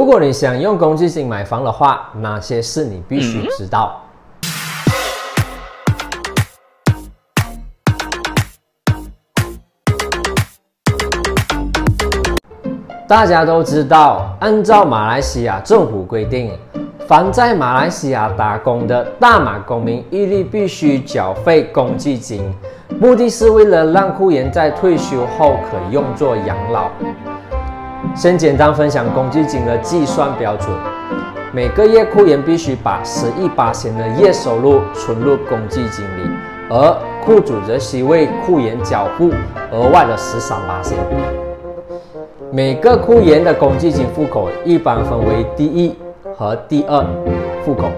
如果你想用公积金买房的话，哪些事你必须知道？大家都知道，按照马来西亚政府规定，凡在马来西亚打工的大马公民，一律必须缴费公积金，目的是为了让雇员在退休后可用作养老。先简单分享公积金的计算标准：每个月雇员必须把十亿八千的月收入存入公积金里，而雇主则需为雇员缴付额外的十三八千。每个雇员的公积金户口一般分为第一和第二户口，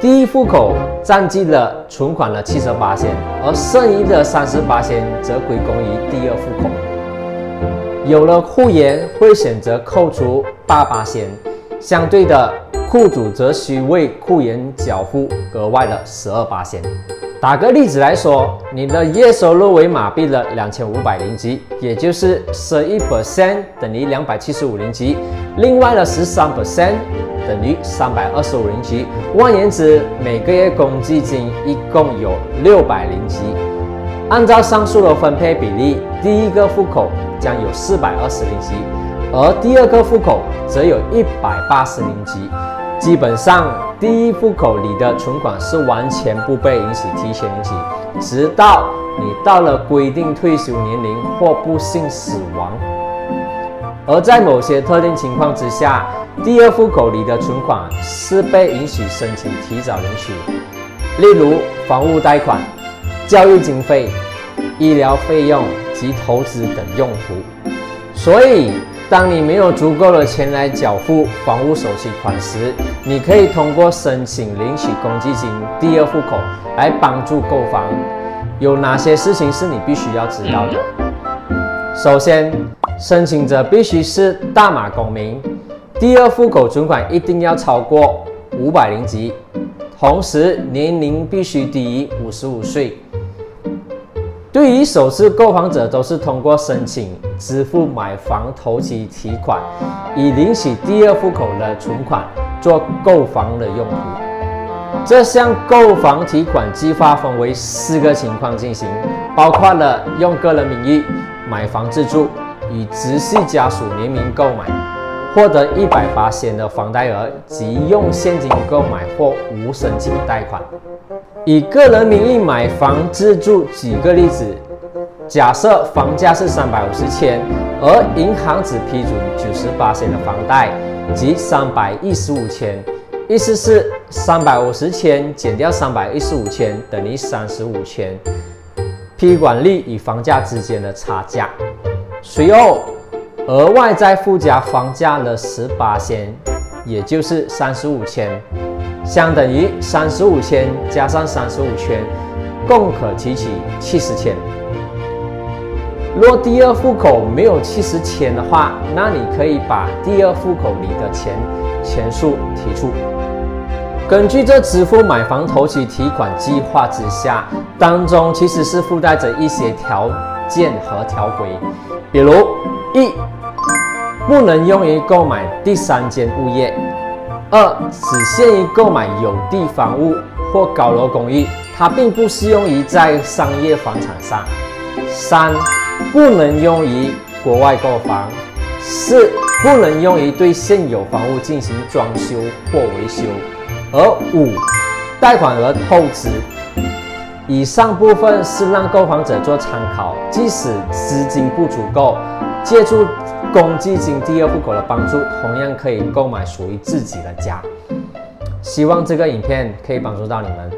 第一户口占据了存款的七十八千，而剩余的三十八千则归功于第二户口。有了户员会选择扣除八八险，相对的，雇主则需为雇员缴付额外的十二八险。打个例子来说，你的月收入为马币的两千五百零吉，也就是十一 percent 等于两百七十五零吉，另外的十三 percent 等于三百二十五零吉。换言之，每个月公积金一共有六百零吉。按照上述的分配比例，第一个户口将有四百二十零吉，而第二个户口则有一百八十零吉。基本上，第一户口里的存款是完全不被允许提前领取，直到你到了规定退休年龄或不幸死亡。而在某些特定情况之下，第二户口里的存款是被允许申请提早领取，例如房屋贷款、教育经费、医疗费用及投资等用途。所以。当你没有足够的钱来缴付房屋首期款时，你可以通过申请领取公积金第二户口来帮助购房。有哪些事情是你必须要知道的？首先，申请者必须是大马公民，第二户口存款一定要超过五百零级，同时年龄必须低于五十五岁。对于首次购房者，都是通过申请支付买房头期提款，以领取第二户口的存款做购房的用途。这项购房提款计划分为四个情况进行，包括了用个人名义买房自住，与直系家属联名购买，获得一百八千的房贷额及用现金购买或无申请贷款。以个人名义买房自住，举个例子，假设房价是三百五十千，而银行只批准九十八千的房贷，即三百一十五千，意思是三百五十千减掉三百一十五千等于三十五千，批管率与房价之间的差价，随后额外再附加房价的十八千，也就是三十五千。相等于三十五千加上三十五千，共可提取七十千。若第二户口没有七十千的话，那你可以把第二户口里的钱全数提出。根据这支付买房头期提款计划之下，当中其实是附带着一些条件和条规，比如一不能用于购买第三间物业。二只限于购买有地房屋或高楼公寓，它并不适用于在商业房产上。三不能用于国外购房。四不能用于对现有房屋进行装修或维修。而五贷款额透支。以上部分是让购房者做参考，即使资金不足够，借助。公积金第二户口的帮助，同样可以购买属于自己的家。希望这个影片可以帮助到你们。